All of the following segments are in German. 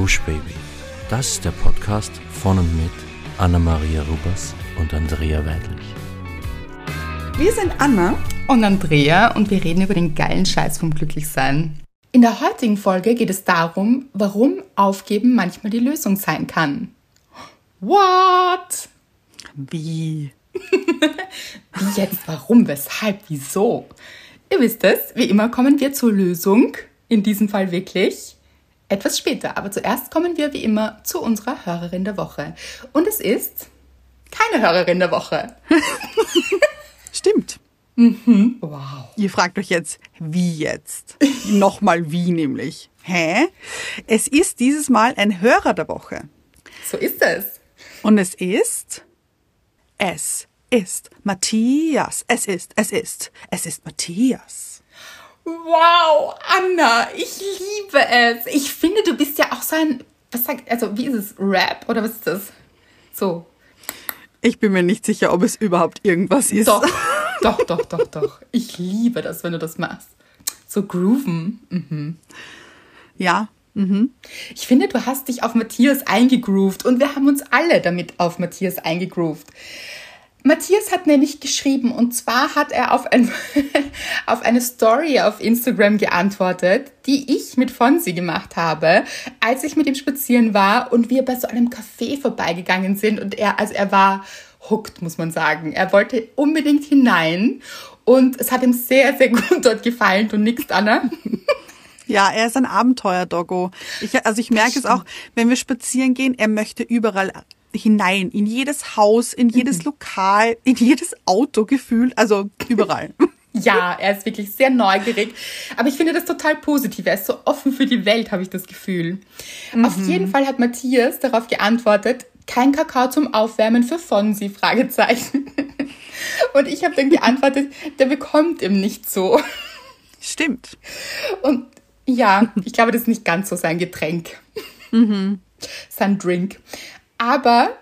Gush Baby. Das ist der Podcast von und mit Anna-Maria Rubers und Andrea Weidlich. Wir sind Anna und Andrea und wir reden über den geilen Scheiß vom Glücklichsein. In der heutigen Folge geht es darum, warum Aufgeben manchmal die Lösung sein kann. What? Wie? Wie jetzt? Warum? Weshalb? Wieso? Ihr wisst es, wie immer kommen wir zur Lösung. In diesem Fall wirklich etwas später. Aber zuerst kommen wir wie immer zu unserer Hörerin der Woche. Und es ist keine Hörerin der Woche. Stimmt. Mhm. Wow. Ihr fragt euch jetzt, wie jetzt? Nochmal wie nämlich. Hä? Es ist dieses Mal ein Hörer der Woche. So ist es. Und es ist. Es ist Matthias. Es ist, es ist, es ist Matthias. Wow, Anna, ich liebe es. Ich finde, du bist ja auch so ein, was sagt, also wie ist es, Rap oder was ist das? So. Ich bin mir nicht sicher, ob es überhaupt irgendwas ist. Doch, doch, doch, doch, doch. Ich liebe das, wenn du das machst. So grooven. Mhm. Ja. Mhm. Ich finde, du hast dich auf Matthias eingegroovt und wir haben uns alle damit auf Matthias eingegroovt. Matthias hat nämlich geschrieben und zwar hat er auf, ein, auf eine Story auf Instagram geantwortet, die ich mit Fonsi gemacht habe, als ich mit ihm spazieren war und wir bei so einem Café vorbeigegangen sind und er, also er war hooked, muss man sagen. Er wollte unbedingt hinein und es hat ihm sehr, sehr gut dort gefallen. Du nix, Anna. Ja, er ist ein Abenteuer-Doggo. Ich, also ich merke es auch, wenn wir spazieren gehen, er möchte überall hinein, in jedes Haus, in jedes mhm. Lokal, in jedes Auto gefühlt, also überall. Ja, er ist wirklich sehr neugierig. Aber ich finde das total positiv. Er ist so offen für die Welt, habe ich das Gefühl. Mhm. Auf jeden Fall hat Matthias darauf geantwortet, kein Kakao zum Aufwärmen für Fonsi, Fragezeichen. Und ich habe dann geantwortet, der bekommt ihm nicht so. Stimmt. Und ja, ich glaube, das ist nicht ganz so sein Getränk. Mhm. Sein Drink. Aber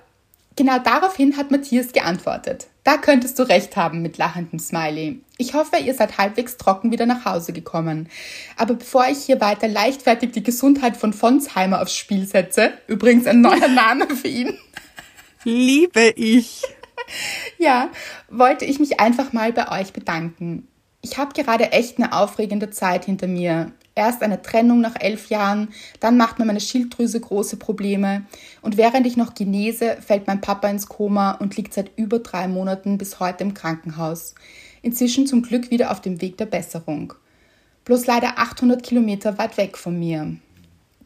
genau daraufhin hat Matthias geantwortet. Da könntest du recht haben mit lachendem Smiley. Ich hoffe, ihr seid halbwegs trocken wieder nach Hause gekommen. Aber bevor ich hier weiter leichtfertig die Gesundheit von Fonsheimer aufs Spiel setze, übrigens ein neuer Name für ihn. Liebe ich. ja, wollte ich mich einfach mal bei euch bedanken. Ich habe gerade echt eine aufregende Zeit hinter mir. Erst eine Trennung nach elf Jahren, dann macht mir meine Schilddrüse große Probleme und während ich noch genese, fällt mein Papa ins Koma und liegt seit über drei Monaten bis heute im Krankenhaus. Inzwischen zum Glück wieder auf dem Weg der Besserung. Bloß leider 800 Kilometer weit weg von mir.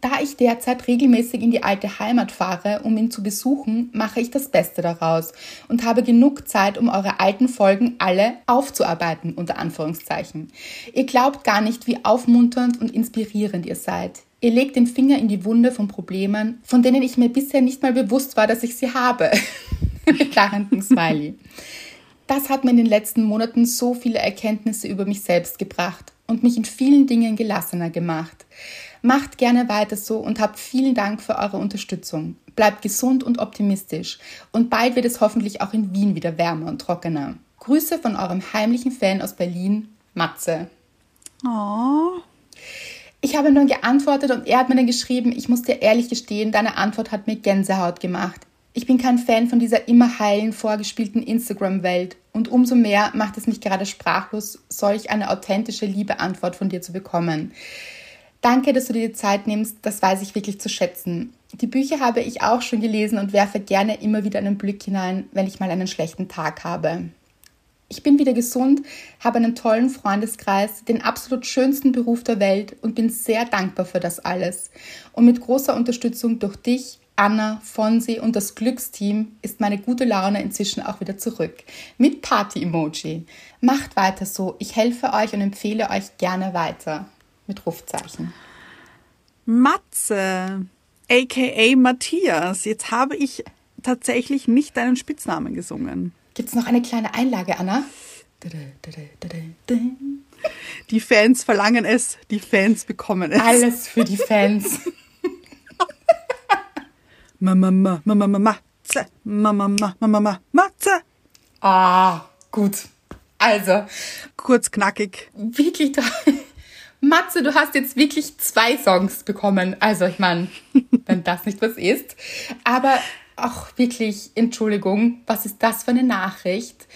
Da ich derzeit regelmäßig in die alte Heimat fahre, um ihn zu besuchen, mache ich das Beste daraus und habe genug Zeit, um eure alten Folgen alle aufzuarbeiten, unter Anführungszeichen. Ihr glaubt gar nicht, wie aufmunternd und inspirierend ihr seid. Ihr legt den Finger in die Wunde von Problemen, von denen ich mir bisher nicht mal bewusst war, dass ich sie habe. Mit lachendem Smiley. Das hat mir in den letzten Monaten so viele Erkenntnisse über mich selbst gebracht und mich in vielen Dingen gelassener gemacht. Macht gerne weiter so und habt vielen Dank für eure Unterstützung. Bleibt gesund und optimistisch und bald wird es hoffentlich auch in Wien wieder wärmer und trockener. Grüße von eurem heimlichen Fan aus Berlin, Matze. Oh. Ich habe nun geantwortet und er hat mir dann geschrieben, ich muss dir ehrlich gestehen, deine Antwort hat mir Gänsehaut gemacht. Ich bin kein Fan von dieser immer heilen, vorgespielten Instagram-Welt und umso mehr macht es mich gerade sprachlos, solch eine authentische Liebe-Antwort von dir zu bekommen. Danke, dass du dir die Zeit nimmst, das weiß ich wirklich zu schätzen. Die Bücher habe ich auch schon gelesen und werfe gerne immer wieder einen Blick hinein, wenn ich mal einen schlechten Tag habe. Ich bin wieder gesund, habe einen tollen Freundeskreis, den absolut schönsten Beruf der Welt und bin sehr dankbar für das alles. Und mit großer Unterstützung durch dich, Anna, Fonsi und das Glücksteam ist meine gute Laune inzwischen auch wieder zurück. Mit Party-Emoji. Macht weiter so, ich helfe euch und empfehle euch gerne weiter mit Rufzeichen. Matze, aka Matthias. Jetzt habe ich tatsächlich nicht deinen Spitznamen gesungen. Gibt es noch eine kleine Einlage, Anna? Die Fans verlangen es, die Fans bekommen es. Alles für die Fans. Mama, Mama, Mama, Matze, Mama, Mama, Mama, Matze. Ah, gut. Also. Kurz, knackig. Wirklich, Matze, du hast jetzt wirklich zwei Songs bekommen. Also ich meine, wenn das nicht was ist. Aber auch wirklich, Entschuldigung, was ist das für eine Nachricht?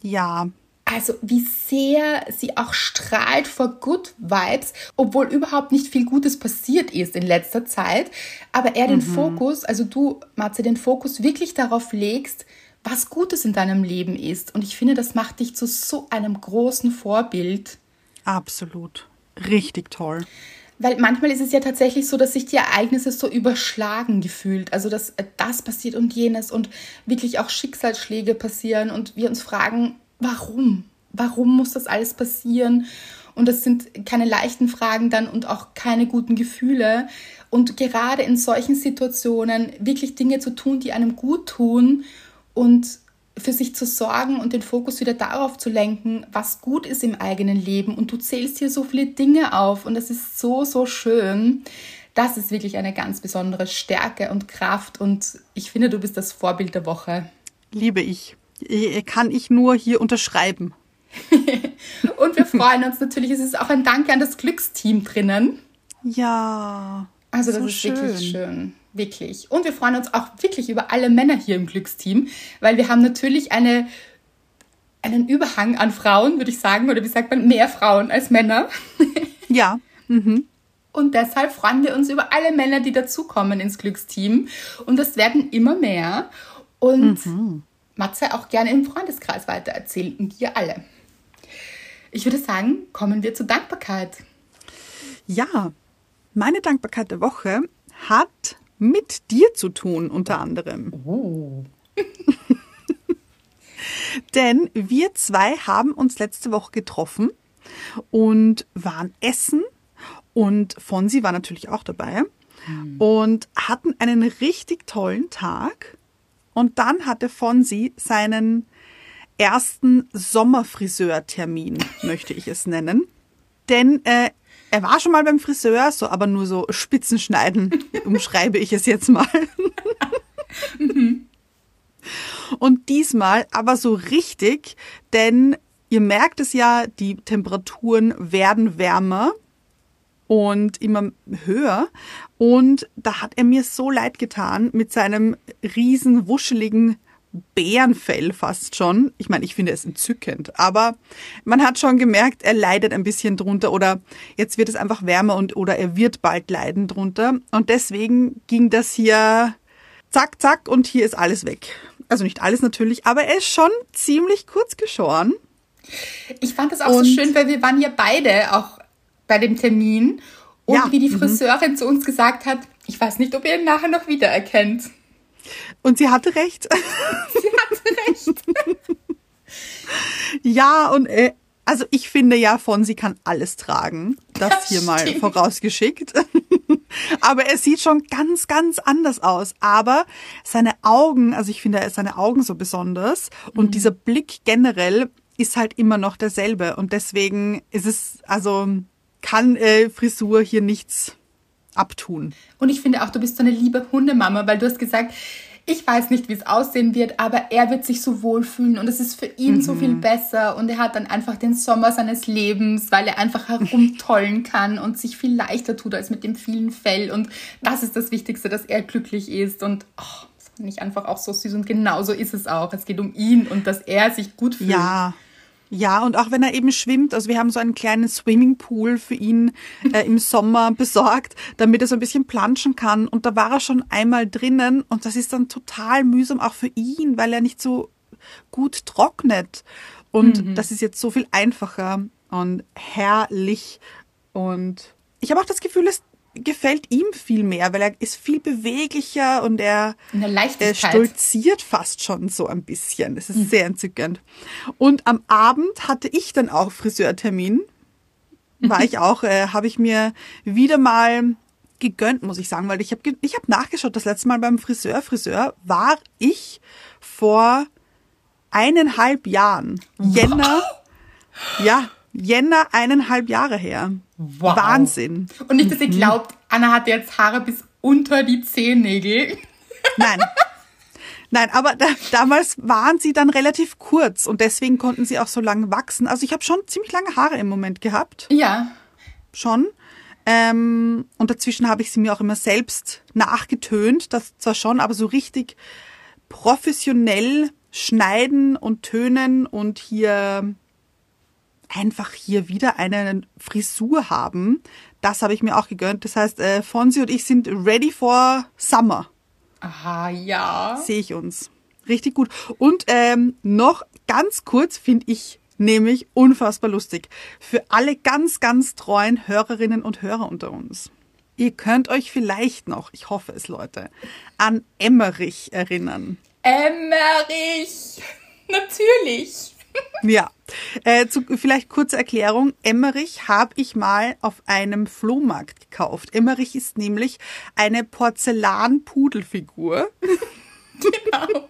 Ja. Also wie sehr sie auch strahlt vor Good Vibes, obwohl überhaupt nicht viel Gutes passiert ist in letzter Zeit. Aber er den mhm. Fokus, also du, Matze, den Fokus wirklich darauf legst, was Gutes in deinem Leben ist. Und ich finde, das macht dich zu so einem großen Vorbild. Absolut. Richtig toll. Weil manchmal ist es ja tatsächlich so, dass sich die Ereignisse so überschlagen gefühlt. Also, dass das passiert und jenes und wirklich auch Schicksalsschläge passieren und wir uns fragen, warum? Warum muss das alles passieren? Und das sind keine leichten Fragen dann und auch keine guten Gefühle. Und gerade in solchen Situationen wirklich Dinge zu tun, die einem gut tun und für sich zu sorgen und den Fokus wieder darauf zu lenken, was gut ist im eigenen Leben. Und du zählst hier so viele Dinge auf und das ist so, so schön. Das ist wirklich eine ganz besondere Stärke und Kraft und ich finde, du bist das Vorbild der Woche. Liebe ich. Kann ich nur hier unterschreiben. und wir freuen uns natürlich, es ist auch ein Danke an das Glücksteam drinnen. Ja. Also das so ist schön. wirklich schön. Wirklich. Und wir freuen uns auch wirklich über alle Männer hier im Glücksteam, weil wir haben natürlich eine, einen Überhang an Frauen, würde ich sagen, oder wie sagt man, mehr Frauen als Männer. Ja. Mhm. Und deshalb freuen wir uns über alle Männer, die dazukommen ins Glücksteam. Und das werden immer mehr. Und mhm. Matze auch gerne im Freundeskreis weitererzählen und ihr alle. Ich würde sagen, kommen wir zur Dankbarkeit. Ja, meine Dankbarkeit der Woche hat mit dir zu tun, unter anderem. Oh. Denn wir zwei haben uns letzte Woche getroffen und waren essen und Fonsi war natürlich auch dabei mhm. und hatten einen richtig tollen Tag. Und dann hatte Fonsi seinen ersten Sommerfriseurtermin, möchte ich es nennen. Denn äh, er war schon mal beim Friseur, so aber nur so Spitzenschneiden, umschreibe ich es jetzt mal. Und diesmal aber so richtig, denn ihr merkt es ja, die Temperaturen werden wärmer und immer höher. Und da hat er mir so leid getan mit seinem riesen wuscheligen Bärenfell fast schon. Ich meine, ich finde es entzückend, aber man hat schon gemerkt, er leidet ein bisschen drunter oder jetzt wird es einfach wärmer und oder er wird bald leiden drunter und deswegen ging das hier zack zack und hier ist alles weg. Also nicht alles natürlich, aber er ist schon ziemlich kurz geschoren. Ich fand das auch und so schön, weil wir waren ja beide auch bei dem Termin und ja, wie die mhm. Friseurin zu uns gesagt hat, ich weiß nicht, ob ihr ihn nachher noch wiedererkennt. Und sie hatte recht. Sie hatte recht. ja, und äh, also ich finde ja von, sie kann alles tragen. Das, das hier mal vorausgeschickt. Aber er sieht schon ganz, ganz anders aus. Aber seine Augen, also ich finde seine Augen so besonders. Und mhm. dieser Blick generell ist halt immer noch derselbe. Und deswegen ist es, also kann äh, Frisur hier nichts abtun. Und ich finde auch, du bist so eine liebe Hundemama, weil du hast gesagt, ich weiß nicht, wie es aussehen wird, aber er wird sich so wohlfühlen und es ist für ihn mhm. so viel besser und er hat dann einfach den Sommer seines Lebens, weil er einfach herumtollen kann und sich viel leichter tut als mit dem vielen Fell und das ist das Wichtigste, dass er glücklich ist und oh, das finde ich einfach auch so süß und genauso ist es auch. Es geht um ihn und dass er sich gut fühlt. Ja. Ja, und auch wenn er eben schwimmt, also wir haben so einen kleinen Swimmingpool für ihn äh, im Sommer besorgt, damit er so ein bisschen planschen kann. Und da war er schon einmal drinnen und das ist dann total mühsam auch für ihn, weil er nicht so gut trocknet. Und mhm. das ist jetzt so viel einfacher und herrlich. Und ich habe auch das Gefühl, es gefällt ihm viel mehr, weil er ist viel beweglicher und er, er stolziert fast schon so ein bisschen. Das ist mhm. sehr entzückend. Und am Abend hatte ich dann auch Friseurtermin. War ich auch, äh, habe ich mir wieder mal gegönnt, muss ich sagen, weil ich habe ich hab nachgeschaut, das letzte Mal beim Friseur, Friseur war ich vor eineinhalb Jahren. Jänner. Ja, Jänner eineinhalb Jahre her. Wow. Wahnsinn. Und nicht, dass ihr mhm. glaubt, Anna hat jetzt Haare bis unter die Zehennägel. Nein. Nein, aber da, damals waren sie dann relativ kurz und deswegen konnten sie auch so lange wachsen. Also ich habe schon ziemlich lange Haare im Moment gehabt. Ja. schon. Ähm, und dazwischen habe ich sie mir auch immer selbst nachgetönt, das zwar schon, aber so richtig professionell schneiden und tönen und hier einfach hier wieder eine Frisur haben. Das habe ich mir auch gegönnt. Das heißt, äh, Fonsi und ich sind ready for Summer. Aha, ja. Sehe ich uns. Richtig gut. Und ähm, noch ganz kurz finde ich nämlich unfassbar lustig. Für alle ganz, ganz treuen Hörerinnen und Hörer unter uns. Ihr könnt euch vielleicht noch, ich hoffe es, Leute, an Emmerich erinnern. Emmerich! Natürlich! Ja, äh, zu, vielleicht kurze Erklärung. Emmerich habe ich mal auf einem Flohmarkt gekauft. Emmerich ist nämlich eine Porzellan-Pudelfigur. Genau.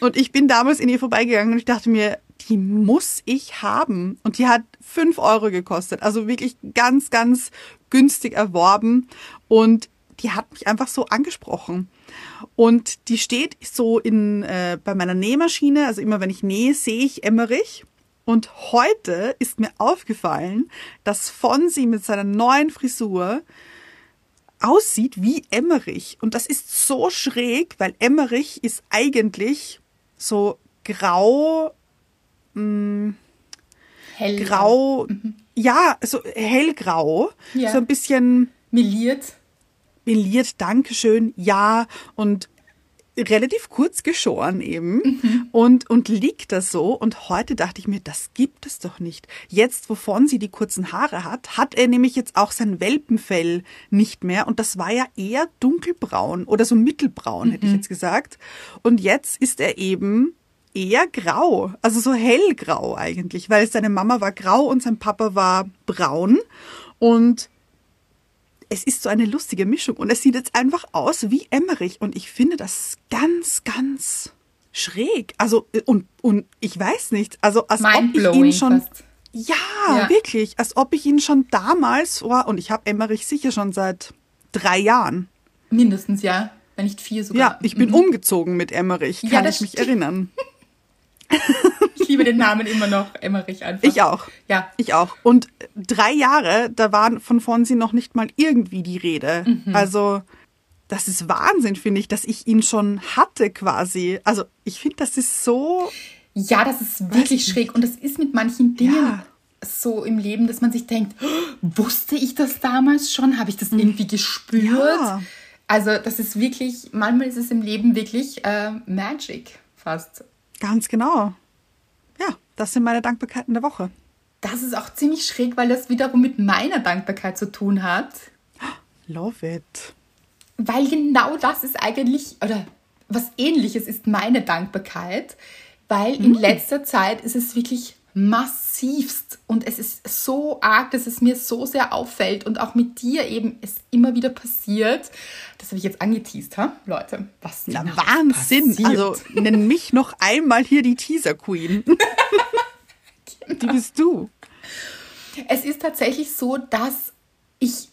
Und ich bin damals in ihr vorbeigegangen und ich dachte mir, die muss ich haben. Und die hat fünf Euro gekostet. Also wirklich ganz, ganz günstig erworben. Und die hat mich einfach so angesprochen. Und die steht so in, äh, bei meiner Nähmaschine. Also immer wenn ich nähe, sehe ich Emmerich. Und heute ist mir aufgefallen, dass Fonsi mit seiner neuen Frisur aussieht wie Emmerich. Und das ist so schräg, weil Emmerich ist eigentlich so grau, mh, Hell. grau, ja, so hellgrau, Ja. so ein bisschen Miliert. meliert, Dankeschön, ja, und relativ kurz geschoren eben und, und liegt da so. Und heute dachte ich mir, das gibt es doch nicht. Jetzt, wovon sie die kurzen Haare hat, hat er nämlich jetzt auch sein Welpenfell nicht mehr. Und das war ja eher dunkelbraun oder so mittelbraun, hätte ich jetzt gesagt. Und jetzt ist er eben eher grau, also so hellgrau eigentlich, weil seine Mama war grau und sein Papa war braun. Und es ist so eine lustige Mischung und es sieht jetzt einfach aus wie Emmerich und ich finde das ganz, ganz schräg. Also äh, und und ich weiß nicht, also als ob ich ihn schon fast. ja, Ja. wirklich, als ob ich ihn schon damals war und ich habe Emmerich sicher schon seit drei Jahren. Mindestens, ja. Wenn nicht vier sogar. Ja, ich bin umgezogen mit Emmerich, Ja, kann das ich mich erinnern. Ich liebe den Namen immer noch, Emmerich einfach. Ich auch. Ja. Ich auch. Und drei Jahre, da waren von Fonsi noch nicht mal irgendwie die Rede. Mhm. Also, das ist Wahnsinn, finde ich, dass ich ihn schon hatte quasi. Also, ich finde, das ist so. Ja, das ist wirklich schräg. Und das ist mit manchen Dingen Ja. so im Leben, dass man sich denkt, "Oh, wusste ich das damals schon? Habe ich das irgendwie gespürt? Mhm. Ja. Also das ist wirklich, manchmal ist es im Leben wirklich äh, Magic fast. Ganz genau. Ja, das sind meine Dankbarkeiten der Woche. Das ist auch ziemlich schräg, weil das wiederum mit meiner Dankbarkeit zu tun hat. Love it. Weil genau das ist eigentlich, oder was ähnliches ist meine Dankbarkeit, weil in letzter Zeit ist es wirklich massivst und es ist so arg, dass es mir so sehr auffällt und auch mit dir eben es immer wieder passiert. Das habe ich jetzt angeteased, ha? Leute. Was Na, genau Wahnsinn. passiert? Also, nenn mich noch einmal hier die Teaser Queen. Die bist du. Es ist tatsächlich so, dass ich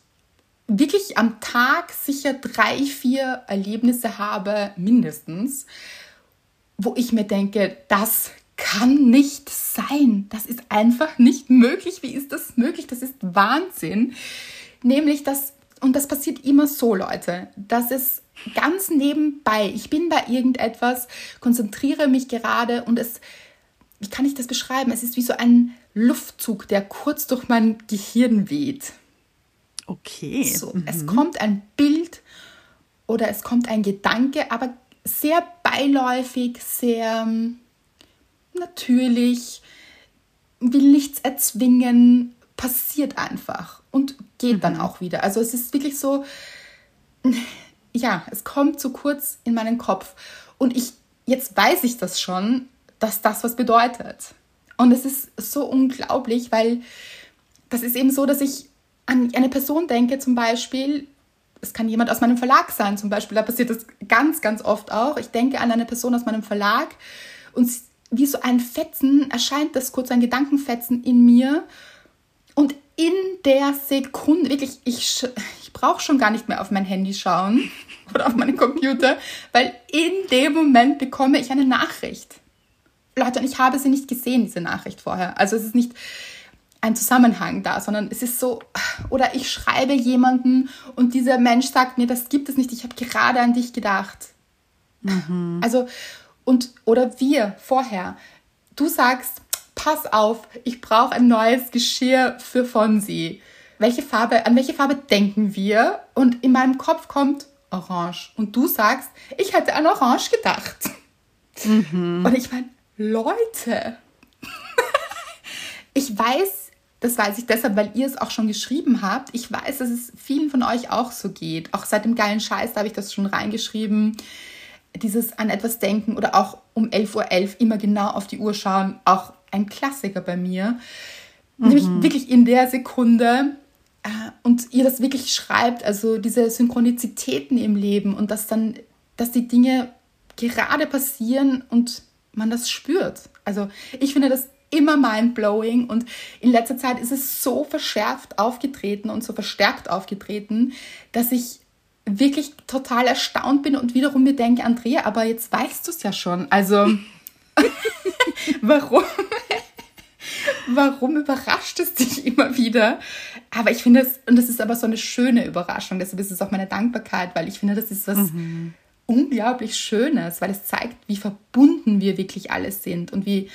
wirklich am Tag sicher drei, vier Erlebnisse habe, mindestens, wo ich mir denke, das kann nicht sein. Das ist einfach nicht möglich. Wie ist das möglich? Das ist Wahnsinn. Nämlich das, und das passiert immer so, Leute, dass es ganz nebenbei, ich bin bei irgendetwas, konzentriere mich gerade und es, wie kann ich das beschreiben? Es ist wie so ein Luftzug, der kurz durch mein Gehirn weht. Okay. So, es kommt ein Bild oder es kommt ein Gedanke, aber sehr beiläufig, sehr natürlich, will nichts erzwingen, passiert einfach und geht dann auch wieder. Also es ist wirklich so, ja, es kommt so kurz in meinen Kopf und ich, jetzt weiß ich das schon, dass das was bedeutet. Und es ist so unglaublich, weil das ist eben so, dass ich an eine Person denke, zum Beispiel, es kann jemand aus meinem Verlag sein, zum Beispiel, da passiert das ganz, ganz oft auch. Ich denke an eine Person aus meinem Verlag und s- wie so ein Fetzen erscheint das kurz, ein Gedankenfetzen in mir und in der Sekunde, wirklich, ich, ich brauche schon gar nicht mehr auf mein Handy schauen oder auf meinen Computer, weil in dem Moment bekomme ich eine Nachricht. Leute, und ich habe sie nicht gesehen, diese Nachricht vorher. Also es ist nicht, ein Zusammenhang da, sondern es ist so, oder ich schreibe jemanden und dieser Mensch sagt mir, das gibt es nicht, ich habe gerade an dich gedacht. Mhm. Also, und, oder wir vorher, du sagst, pass auf, ich brauche ein neues Geschirr für Fonsi. Welche Farbe, an welche Farbe denken wir? Und in meinem Kopf kommt Orange. Und du sagst, ich hätte an Orange gedacht. Mhm. Und ich meine, Leute, ich weiß, das weiß ich deshalb, weil ihr es auch schon geschrieben habt. Ich weiß, dass es vielen von euch auch so geht. Auch seit dem geilen Scheiß, da habe ich das schon reingeschrieben. Dieses an etwas denken oder auch um 11.11 Uhr .11 immer genau auf die Uhr schauen. Auch ein Klassiker bei mir. Mhm. Nämlich wirklich in der Sekunde, äh, und ihr das wirklich schreibt, also diese Synchronizitäten im Leben und dass dann, dass die Dinge gerade passieren und man das spürt. Also ich finde das immer mind-blowing und in letzter Zeit ist es so verschärft aufgetreten und so verstärkt aufgetreten, dass ich wirklich total erstaunt bin und wiederum mir denke, Andrea, aber jetzt weißt du es ja schon. Also warum? warum überrascht es dich immer wieder? Aber ich finde es, und das ist aber so eine schöne Überraschung, deshalb ist es auch meine Dankbarkeit, weil ich finde, das ist was mhm. unglaublich Schönes, weil es zeigt, wie verbunden wir wirklich alles sind und wie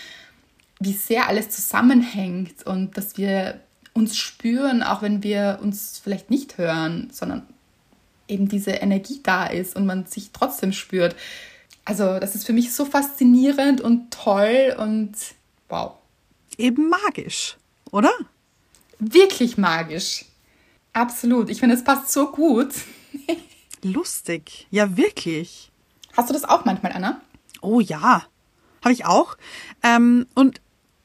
wie sehr alles zusammenhängt und dass wir uns spüren, auch wenn wir uns vielleicht nicht hören, sondern eben diese Energie da ist und man sich trotzdem spürt. Also das ist für mich so faszinierend und toll und wow. Eben magisch, oder? Wirklich magisch. Absolut. Ich finde, es passt so gut. Lustig. Ja, wirklich. Hast du das auch manchmal, Anna? Oh ja, habe ich auch. Ähm, und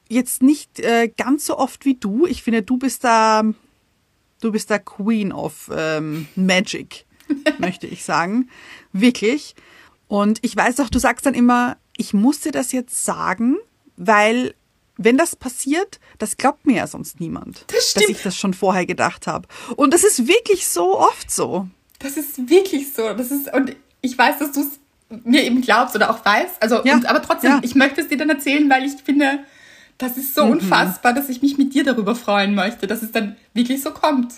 jetzt nicht äh, ganz so oft wie du. Ich finde, du bist da, du bist da Queen of ähm, Magic, möchte ich sagen. Wirklich. Und ich weiß auch, du sagst dann immer, ich muss dir das jetzt sagen, weil wenn das passiert, das glaubt mir ja sonst niemand, das dass ich das schon vorher gedacht habe. Und das ist wirklich so oft so. Das ist wirklich so. Das ist und ich weiß, dass du es mir eben glaubst oder auch weißt. Also, ja. und, aber trotzdem, ja. ich möchte es dir dann erzählen, weil ich finde, das ist so mhm. unfassbar, dass ich mich mit dir darüber freuen möchte, dass es dann wirklich so kommt.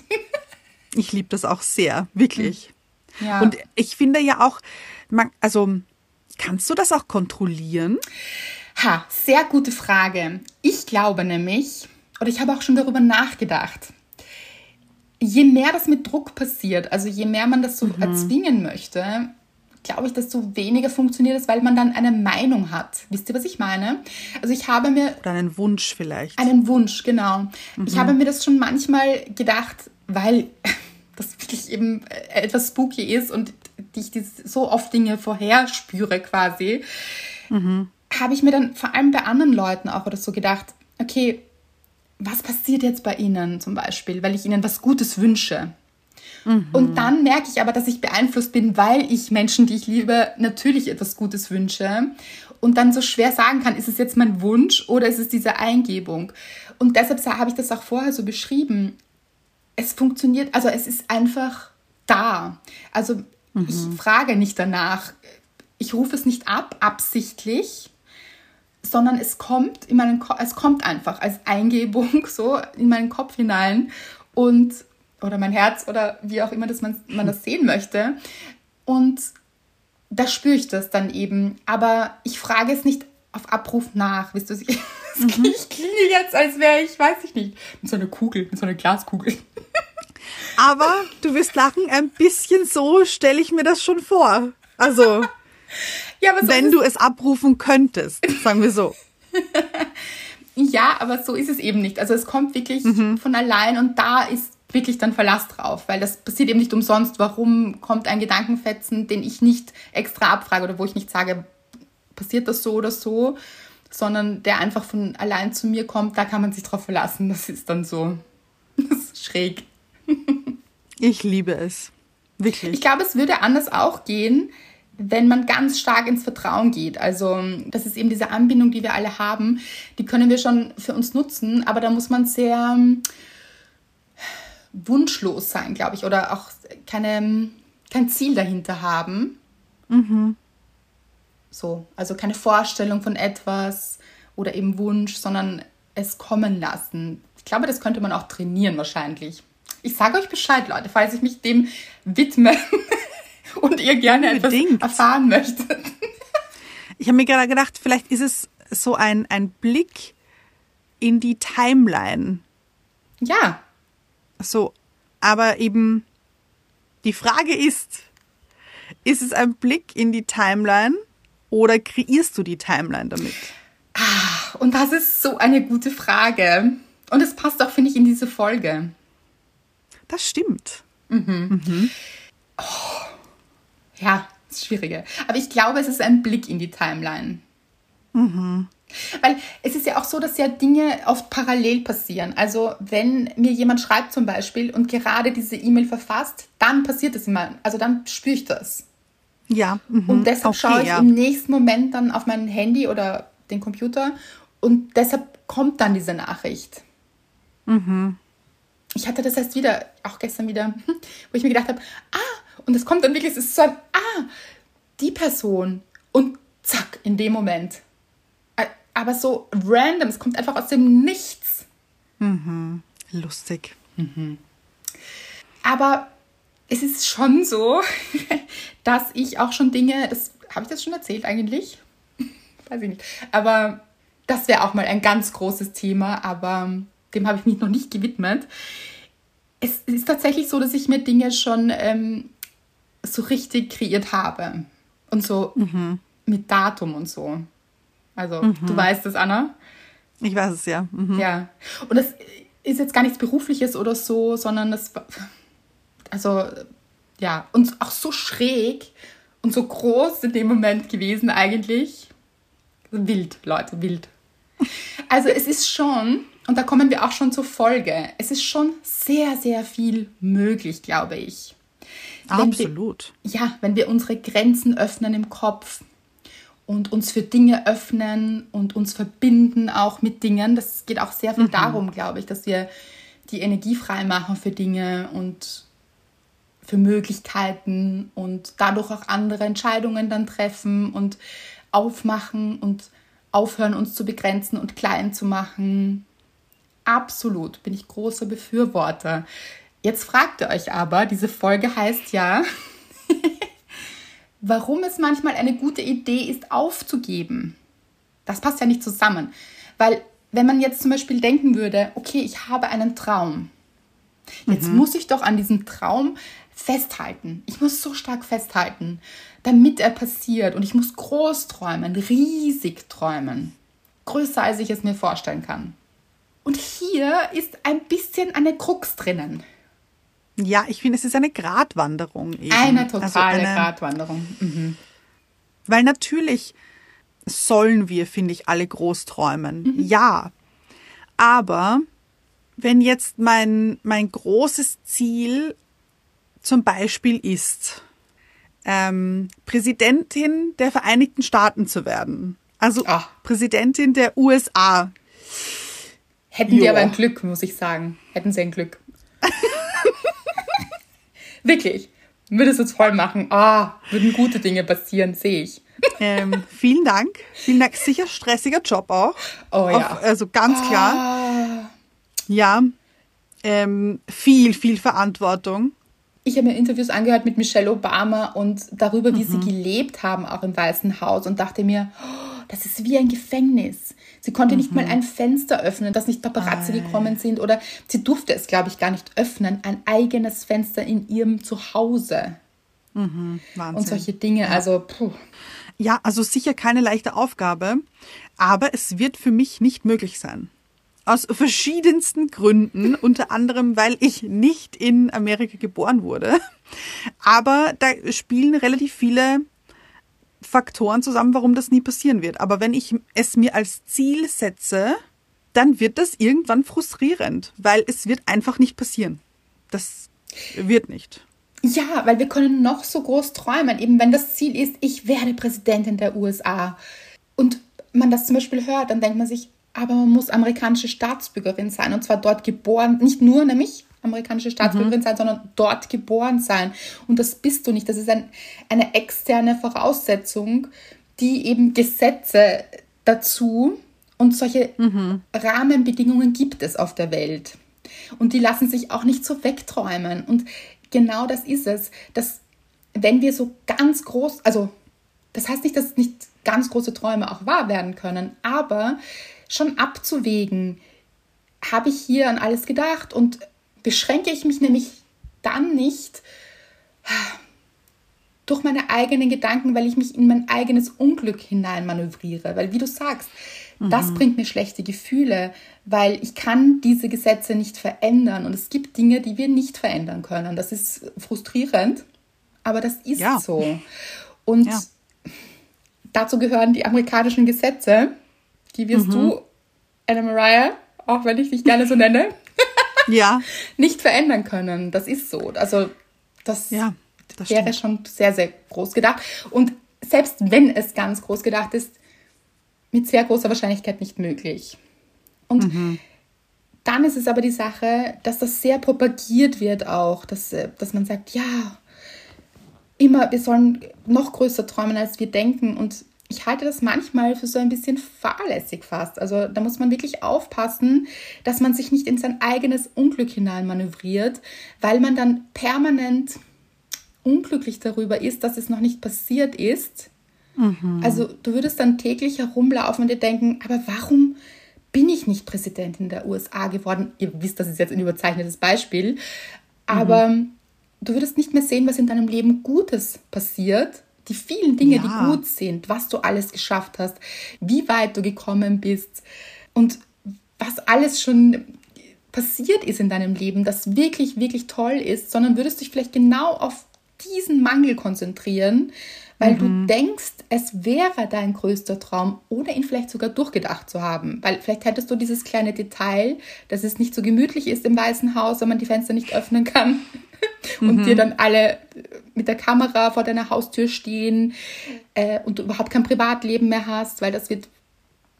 ich liebe das auch sehr, wirklich. Ja. Und ich finde ja auch, man, also kannst du das auch kontrollieren? Ha, sehr gute Frage. Ich glaube nämlich, oder ich habe auch schon darüber nachgedacht, je mehr das mit Druck passiert, also je mehr man das so mhm. erzwingen möchte, glaube ich, desto weniger funktioniert es, weil man dann eine Meinung hat. Wisst ihr, was ich meine? Also ich habe mir... Oder einen Wunsch vielleicht. Einen Wunsch, genau. Mhm. Ich habe mir das schon manchmal gedacht, weil das wirklich eben etwas spooky ist und ich so oft Dinge vorher spüre quasi, mhm. habe ich mir dann vor allem bei anderen Leuten auch oder so gedacht, okay, was passiert jetzt bei ihnen zum Beispiel, weil ich ihnen was Gutes wünsche. Mhm. Und dann merke ich aber, dass ich beeinflusst bin, weil ich Menschen, die ich liebe, natürlich etwas Gutes wünsche. Und dann so schwer sagen kann, ist es jetzt mein Wunsch oder ist es diese Eingebung? Und deshalb habe ich das auch vorher so beschrieben. Es funktioniert, also es ist einfach da. Also mhm. ich frage nicht danach. Ich rufe es nicht ab, absichtlich, sondern es kommt in meinen Ko es kommt einfach als Eingebung so in meinen Kopf hinein und oder mein Herz oder wie auch immer dass man, man das sehen möchte. Und da spüre ich das dann eben. Aber ich frage es nicht auf Abruf nach. Wisst du, ich, mhm. ich klinge jetzt, als wäre ich, weiß ich nicht, mit so einer Kugel, mit so einer Glaskugel. Aber du wirst lachen, ein bisschen so stelle ich mir das schon vor. Also, ja, so wenn du es abrufen könntest, sagen wir so. ja, aber so ist es eben nicht. Also es kommt wirklich mhm. von allein und da ist wirklich dann Verlass drauf, weil das passiert eben nicht umsonst. Warum kommt ein Gedankenfetzen, den ich nicht extra abfrage oder wo ich nicht sage, passiert das so oder so, sondern der einfach von allein zu mir kommt, da kann man sich drauf verlassen. Das ist dann so das ist schräg. Ich liebe es. Wirklich. Ich glaube, es würde anders auch gehen, wenn man ganz stark ins Vertrauen geht. Also das ist eben diese Anbindung, die wir alle haben, die können wir schon für uns nutzen, aber da muss man sehr wunschlos sein, glaube ich, oder auch keine, kein Ziel dahinter haben. Mhm. So, also keine Vorstellung von etwas oder eben Wunsch, sondern es kommen lassen. Ich glaube, das könnte man auch trainieren wahrscheinlich. Ich sage euch Bescheid, Leute, falls ich mich dem widme und ihr gerne Unbedingt. etwas erfahren möchtet. Ich habe mir gerade gedacht, vielleicht ist es so ein, ein Blick in die Timeline. Ja. So, aber eben die Frage ist, ist es ein Blick in die Timeline oder kreierst du die Timeline damit? Ah, und das ist so eine gute Frage. Und es passt auch, finde ich, in diese Folge. Das stimmt. Mhm. Mhm. Oh, ja, ist schwieriger. Aber ich glaube, es ist ein Blick in die Timeline. Mhm. Weil es ist ja auch so, dass ja Dinge oft parallel passieren. Also wenn mir jemand schreibt zum Beispiel und gerade diese E-Mail verfasst, dann passiert es immer. Also dann spüre ich das. Ja. Mhm. Und deshalb okay, schaue ich ja. im nächsten Moment dann auf mein Handy oder den Computer und deshalb kommt dann diese Nachricht. Mhm. Ich hatte das erst wieder, auch gestern wieder, wo ich mir gedacht habe, ah, und es kommt dann wirklich, es ist so ein, ah, die Person. Und zack, in dem Moment. Aber so random, es kommt einfach aus dem Nichts. Mhm. Lustig. Mhm. Aber es ist schon so, dass ich auch schon Dinge, das habe ich das schon erzählt eigentlich? Weiß ich nicht. Aber das wäre auch mal ein ganz großes Thema, aber dem habe ich mich noch nicht gewidmet. Es ist tatsächlich so, dass ich mir Dinge schon ähm, so richtig kreiert habe. Und so mhm. mit Datum und so. Also, mhm. du weißt es, Anna? Ich weiß es, ja. Mhm. Ja. Und das ist jetzt gar nichts Berufliches oder so, sondern das, also, ja, und auch so schräg und so groß in dem Moment gewesen eigentlich. Wild, Leute, wild. Also es ist schon, und da kommen wir auch schon zur Folge, es ist schon sehr, sehr viel möglich, glaube ich. Wenn Absolut. Wir, ja, wenn wir unsere Grenzen öffnen im Kopf und uns für Dinge öffnen und uns verbinden auch mit Dingen. Das geht auch sehr viel mhm. darum, glaube ich, dass wir die Energie frei machen für Dinge und für Möglichkeiten und dadurch auch andere Entscheidungen dann treffen und aufmachen und aufhören, uns zu begrenzen und klein zu machen. Absolut, bin ich großer Befürworter. Jetzt fragt ihr euch aber, diese Folge heißt ja, warum es manchmal eine gute Idee ist, aufzugeben. Das passt ja nicht zusammen. Weil wenn man jetzt zum Beispiel denken würde, okay, ich habe einen Traum. Jetzt mhm. muss ich doch an diesem Traum festhalten. Ich muss so stark festhalten, damit er passiert. Und ich muss groß träumen, riesig träumen. Größer, als ich es mir vorstellen kann. Und hier ist ein bisschen eine Krux drinnen. Ja, ich finde, es ist eine Gratwanderung. Eben. Eine also totale also eine, Gratwanderung. Mhm. Weil natürlich sollen wir, finde ich, alle groß träumen. Mhm. Ja. Aber wenn jetzt mein, mein großes Ziel zum Beispiel ist, ähm, Präsidentin der Vereinigten Staaten zu werden, also Ach. Präsidentin der USA. Hätten jo. die aber ein Glück, muss ich sagen. Hätten sie ein Glück. Wirklich. Würde es jetzt voll machen. Ah, würden gute Dinge passieren, sehe ich. Ähm, vielen Dank. Vielen Dank. Sicher stressiger Job auch. Oh ja. Auf, also ganz klar. Ah. Ja. Ähm, viel, viel Verantwortung. Ich habe mir Interviews angehört mit Michelle Obama und darüber, wie mhm. sie gelebt haben, auch im Weißen Haus und dachte mir, oh, das ist wie ein Gefängnis. Sie konnte mhm. nicht mal mhm. ein Fenster öffnen, dass nicht Paparazzi Ei. gekommen sind oder sie durfte es, glaube ich, gar nicht öffnen, ein eigenes Fenster in ihrem Zuhause. Mhm. Und solche Dinge, also puh. Ja, also sicher keine leichte Aufgabe, aber es wird für mich nicht möglich sein. Aus verschiedensten Gründen, unter anderem, weil ich nicht in Amerika geboren wurde. Aber da spielen relativ viele Faktoren zusammen, warum das nie passieren wird. Aber wenn ich es mir als Ziel setze, dann wird das irgendwann frustrierend, weil es wird einfach nicht passieren. Das wird nicht. Ja, weil wir können noch so groß träumen, eben wenn das Ziel ist, ich werde Präsidentin der USA. Und man das zum Beispiel hört, dann denkt man sich, aber man muss amerikanische Staatsbürgerin sein und zwar dort geboren, nicht nur nämlich amerikanische Staatsbürgerin mhm. sein, sondern dort geboren sein. Und das bist du nicht. Das ist ein, eine externe Voraussetzung, die eben Gesetze dazu Und solche mhm. Rahmenbedingungen gibt es auf der Welt. Und die lassen sich auch nicht so wegträumen. Und genau das ist es, dass wenn wir so ganz groß, also das heißt nicht, dass nicht ganz große Träume auch wahr werden können, aber schon abzuwägen, habe ich hier an alles gedacht und beschränke ich mich nämlich dann nicht durch meine eigenen Gedanken, weil ich mich in mein eigenes Unglück hineinmanövriere. Weil, wie du sagst, mhm. das bringt mir schlechte Gefühle, weil ich kann diese Gesetze nicht verändern. Und es gibt Dinge, die wir nicht verändern können. Das ist frustrierend, aber das ist ja. so. Und ja. dazu gehören die amerikanischen Gesetze. Die wirst mhm. du, Anna Mariah, auch wenn ich dich gerne so nenne, ja. nicht verändern können. Das ist so. Also das ja das wäre stimmt. schon sehr, sehr groß gedacht. Und selbst wenn es ganz groß gedacht ist, mit sehr großer Wahrscheinlichkeit nicht möglich. Und mhm. dann ist es aber die Sache, dass das sehr propagiert wird auch, dass, äh, dass man sagt, ja, immer, wir sollen noch größer träumen, als wir denken. Und ich halte das manchmal für so ein bisschen fahrlässig fast. Also da muss man wirklich aufpassen, dass man sich nicht in sein eigenes Unglück hinein manövriert, weil man dann permanent unglücklich darüber ist, dass es noch nicht passiert ist. Mhm. Also du würdest dann täglich herumlaufen und dir denken, aber warum bin ich nicht Präsidentin der USA geworden? Ihr wisst, das ist jetzt ein überzeichnetes Beispiel, aber mhm. du würdest nicht mehr sehen, was in deinem Leben Gutes passiert. Die vielen Dinge, ja. die gut sind, was du alles geschafft hast, wie weit du gekommen bist und was alles schon passiert ist in deinem Leben, das wirklich, wirklich toll ist, sondern würdest dich vielleicht genau auf diesen Mangel konzentrieren, weil mhm. du denkst, es wäre dein größter Traum, ohne ihn vielleicht sogar durchgedacht zu haben. Weil vielleicht hättest du dieses kleine Detail, dass es nicht so gemütlich ist im Weißen Haus, wenn man die Fenster nicht öffnen kann und mhm. dir dann alle mit der Kamera vor deiner Haustür stehen äh, und du überhaupt kein Privatleben mehr hast, weil das wird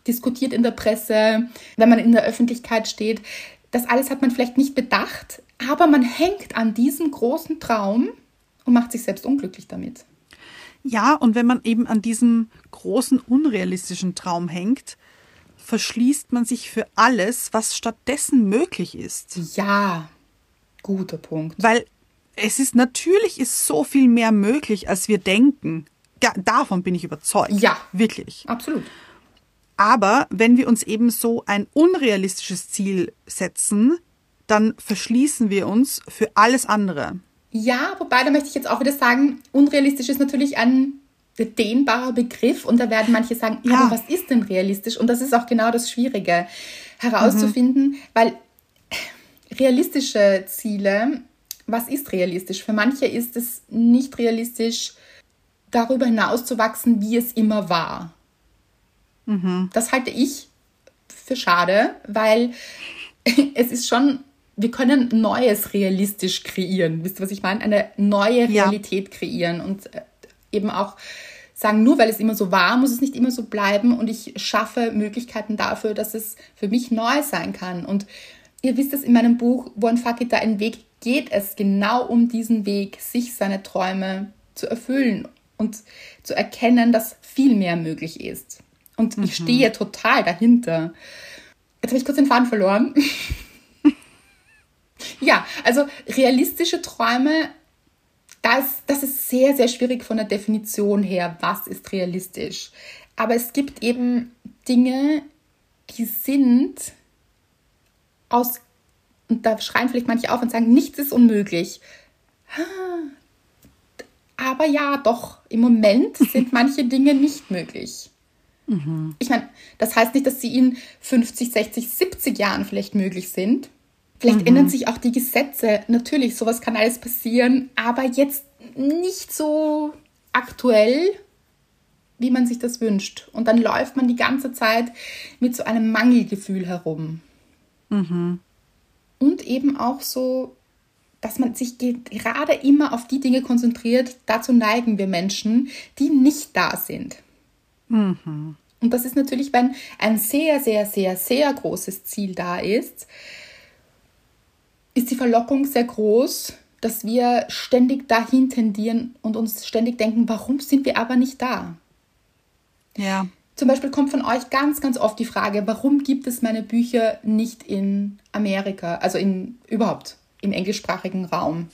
diskutiert in der Presse, wenn man in der Öffentlichkeit steht. Das alles hat man vielleicht nicht bedacht, aber man hängt an diesem großen Traum und macht sich selbst unglücklich damit. Ja, und wenn man eben an diesem großen unrealistischen Traum hängt, verschließt man sich für alles, was stattdessen möglich ist. Ja, guter Punkt. Weil es ist natürlich ist so viel mehr möglich, als wir denken. Ja, davon bin ich überzeugt. Ja, wirklich. Absolut. Aber wenn wir uns eben so ein unrealistisches Ziel setzen, dann verschließen wir uns für alles andere. Ja, wobei da möchte ich jetzt auch wieder sagen, unrealistisch ist natürlich ein dehnbarer Begriff und da werden manche sagen, ja. aber was ist denn realistisch? Und das ist auch genau das Schwierige herauszufinden, mhm. weil realistische Ziele, was ist realistisch? Für manche ist es nicht realistisch, darüber hinaus zu wachsen, wie es immer war. Mhm. Das halte ich für schade, weil es ist schon wir können Neues realistisch kreieren. Wisst ihr, was ich meine? Eine neue Realität ja. kreieren und äh, eben auch sagen, nur weil es immer so war, muss es nicht immer so bleiben und ich schaffe Möglichkeiten dafür, dass es für mich neu sein kann. Und ihr wisst es in meinem Buch One Fuck It, da ein Weg geht es genau um diesen Weg, sich seine Träume zu erfüllen und zu erkennen, dass viel mehr möglich ist. Und mhm. ich stehe total dahinter. Jetzt habe ich kurz den Faden verloren. Ja, also realistische Träume, das, das ist sehr, sehr schwierig von der Definition her, was ist realistisch. Aber es gibt eben Dinge, die sind aus, und da schreien vielleicht manche auf und sagen, nichts ist unmöglich. Aber ja, doch, im Moment sind manche Dinge nicht möglich. Mhm. Ich meine, das heißt nicht, dass sie in 50, 60, 70 Jahren vielleicht möglich sind. Vielleicht mhm. ändern sich auch die Gesetze. Natürlich, sowas kann alles passieren, aber jetzt nicht so aktuell, wie man sich das wünscht. Und dann läuft man die ganze Zeit mit so einem Mangelgefühl herum. Mhm. Und eben auch so, dass man sich gerade immer auf die Dinge konzentriert, dazu neigen wir Menschen, die nicht da sind. Mhm. Und das ist natürlich, wenn ein sehr, sehr, sehr, sehr großes Ziel da ist, ist die Verlockung sehr groß, dass wir ständig dahin tendieren und uns ständig denken, warum sind wir aber nicht da? Ja. zum Beispiel kommt von euch ganz, ganz oft die Frage, warum gibt es meine Bücher nicht in Amerika, also in überhaupt im englischsprachigen Raum?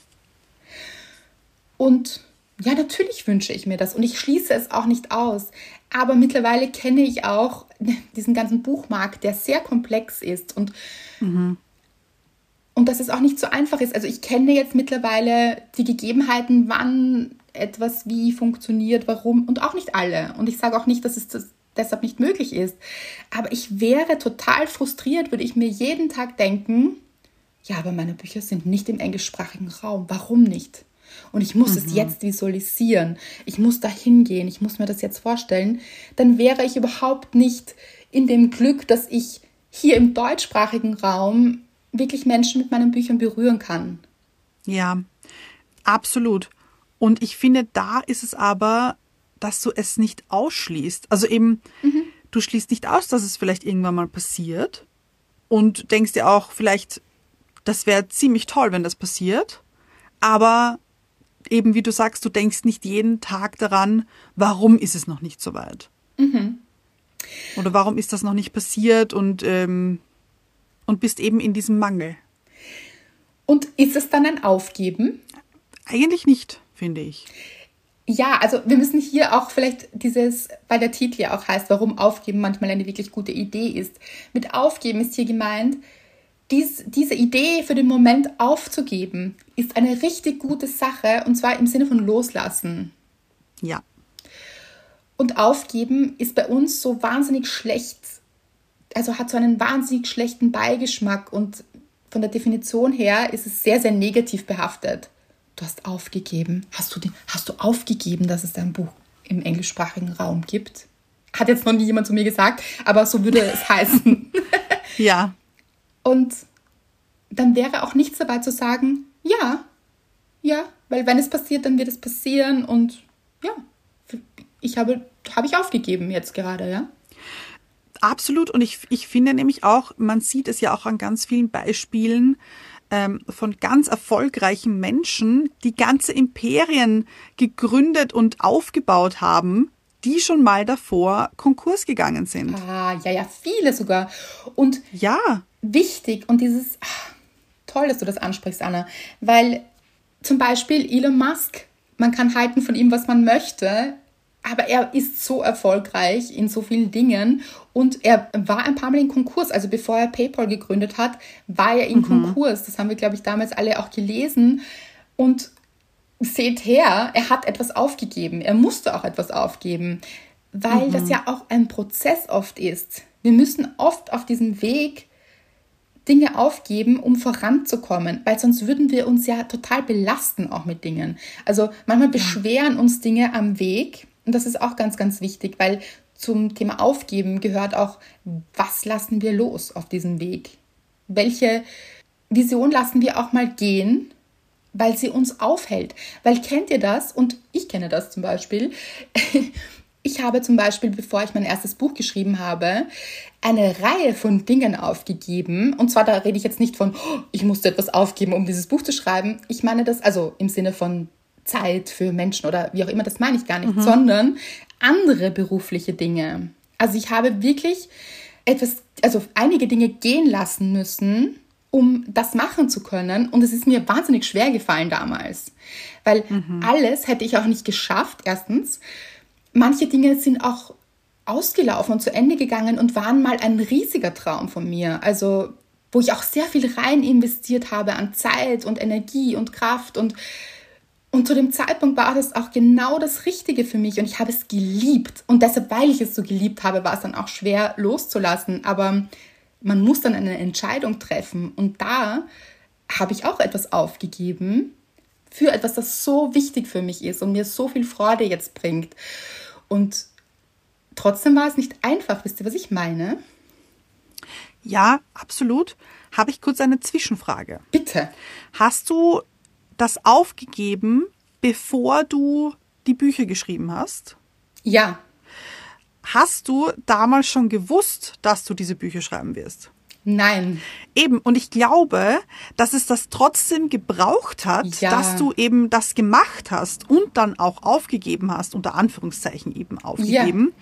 Und ja, natürlich wünsche ich mir das und ich schließe es auch nicht aus. Aber mittlerweile kenne ich auch diesen ganzen Buchmarkt, der sehr komplex ist und, mhm. Und dass es auch nicht so einfach ist. Also ich kenne jetzt mittlerweile die Gegebenheiten, wann etwas wie funktioniert, warum und auch nicht alle. Und ich sage auch nicht, dass es das deshalb nicht möglich ist. Aber ich wäre total frustriert, würde ich mir jeden Tag denken, ja, aber meine Bücher sind nicht im englischsprachigen Raum. Warum nicht? Und ich muss mhm. es jetzt visualisieren. Ich muss da hingehen. Ich muss mir das jetzt vorstellen. Dann wäre ich überhaupt nicht in dem Glück, dass ich hier im deutschsprachigen Raum wirklich Menschen mit meinen Büchern berühren kann. Ja, absolut. Und ich finde, da ist es aber dass du es nicht ausschließt. Also eben, mhm. du schließt nicht aus, dass es vielleicht irgendwann mal passiert und denkst dir auch vielleicht, das wäre ziemlich toll, wenn das passiert. Aber eben, wie du sagst, du denkst nicht jeden Tag daran, warum ist es noch nicht so weit? Mhm. Oder warum ist das noch nicht passiert und, ähm, und bist eben in diesem Mangel. Und ist es dann ein Aufgeben? Eigentlich nicht, finde ich. Ja, also wir müssen hier auch vielleicht dieses, weil der Titel ja auch heißt, warum Aufgeben manchmal eine wirklich gute Idee ist. Mit Aufgeben ist hier gemeint, dies, diese Idee für den Moment aufzugeben, ist eine richtig gute Sache und zwar im Sinne von Loslassen. Ja. Und Aufgeben ist bei uns so wahnsinnig schlecht, also hat so einen wahnsinnig schlechten Beigeschmack und von der Definition her ist es sehr, sehr negativ behaftet du hast aufgegeben. Hast du, die, hast du aufgegeben, dass es dein Buch im englischsprachigen Raum gibt? Hat jetzt noch nie jemand zu mir gesagt, aber so würde es heißen. ja. Und dann wäre auch nichts dabei zu sagen, ja, ja, weil wenn es passiert, dann wird es passieren und ja, ich habe, habe ich aufgegeben jetzt gerade, ja. Absolut. Und ich, ich finde nämlich auch, man sieht es ja auch an ganz vielen Beispielen, ähm, von ganz erfolgreichen Menschen, die ganze Imperien gegründet und aufgebaut haben, die schon mal davor Konkurs gegangen sind. Ah, ja, ja, viele sogar. Und ja. wichtig und dieses, ach, toll, dass du das ansprichst, Anna, weil zum Beispiel Elon Musk, man kann halten von ihm, was man möchte, aber er ist so erfolgreich in so vielen Dingen und er war ein paar Mal in Konkurs. Also bevor er PayPal gegründet hat, war er in mhm. Konkurs. Das haben wir, glaube ich, damals alle auch gelesen. Und seht her, er hat etwas aufgegeben. Er musste auch etwas aufgeben, weil mhm. das ja auch ein Prozess oft ist. Wir müssen oft auf diesem Weg Dinge aufgeben, um voranzukommen, weil sonst würden wir uns ja total belasten auch mit Dingen. Also manchmal beschweren uns Dinge am Weg und das ist auch ganz, ganz wichtig, weil zum Thema Aufgeben gehört auch, was lassen wir los auf diesem Weg? Welche Vision lassen wir auch mal gehen, weil sie uns aufhält? Weil kennt ihr das? Und ich kenne das zum Beispiel. Ich habe zum Beispiel, bevor ich mein erstes Buch geschrieben habe, eine Reihe von Dingen aufgegeben. Und zwar, da rede ich jetzt nicht von, oh, ich musste etwas aufgeben, um dieses Buch zu schreiben. Ich meine das, also im Sinne von Zeit für Menschen oder wie auch immer, das meine ich gar nicht, mhm. sondern andere berufliche Dinge. Also ich habe wirklich etwas, also einige Dinge gehen lassen müssen, um das machen zu können. Und es ist mir wahnsinnig schwer gefallen damals, weil mhm. alles hätte ich auch nicht geschafft, erstens. Manche Dinge sind auch ausgelaufen und zu Ende gegangen und waren mal ein riesiger Traum von mir. Also wo ich auch sehr viel rein investiert habe an Zeit und Energie und Kraft und und zu dem Zeitpunkt war das auch genau das Richtige für mich und ich habe es geliebt. Und deshalb, weil ich es so geliebt habe, war es dann auch schwer loszulassen. Aber man muss dann eine Entscheidung treffen. Und da habe ich auch etwas aufgegeben für etwas, das so wichtig für mich ist und mir so viel Freude jetzt bringt. Und trotzdem war es nicht einfach. Wisst ihr, was ich meine? Ja, absolut. Habe ich kurz eine Zwischenfrage. Bitte. Hast du das aufgegeben, bevor du die Bücher geschrieben hast? Ja. Hast du damals schon gewusst, dass du diese Bücher schreiben wirst? Nein. Eben, und ich glaube, dass es das trotzdem gebraucht hat, Ja. dass du eben das gemacht hast und dann auch aufgegeben hast, unter Anführungszeichen eben aufgegeben,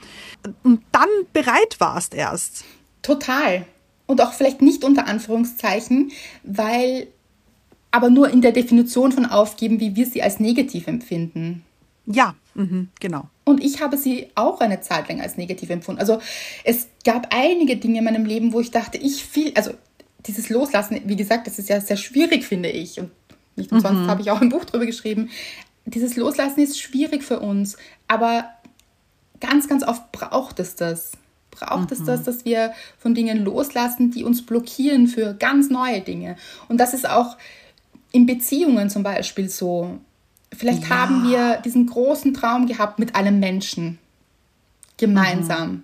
und dann bereit warst erst. Total. Und auch vielleicht nicht unter Anführungszeichen, weil aber nur in der Definition von aufgeben, wie wir sie als negativ empfinden. Ja, mhm, genau. Und ich habe sie auch eine Zeit lang als negativ empfunden. Also es gab einige Dinge in meinem Leben, wo ich dachte, ich viel, also dieses Loslassen, wie gesagt, das ist ja sehr schwierig, finde ich. Und nicht umsonst habe ich auch ein Buch drüber geschrieben. Dieses Loslassen ist schwierig für uns, aber ganz, ganz oft braucht es das. Braucht es das, dass wir von Dingen loslassen, die uns blockieren für ganz neue Dinge. Und das ist auch in Beziehungen zum Beispiel so. Vielleicht Ja. haben wir diesen großen Traum gehabt mit einem Menschen gemeinsam.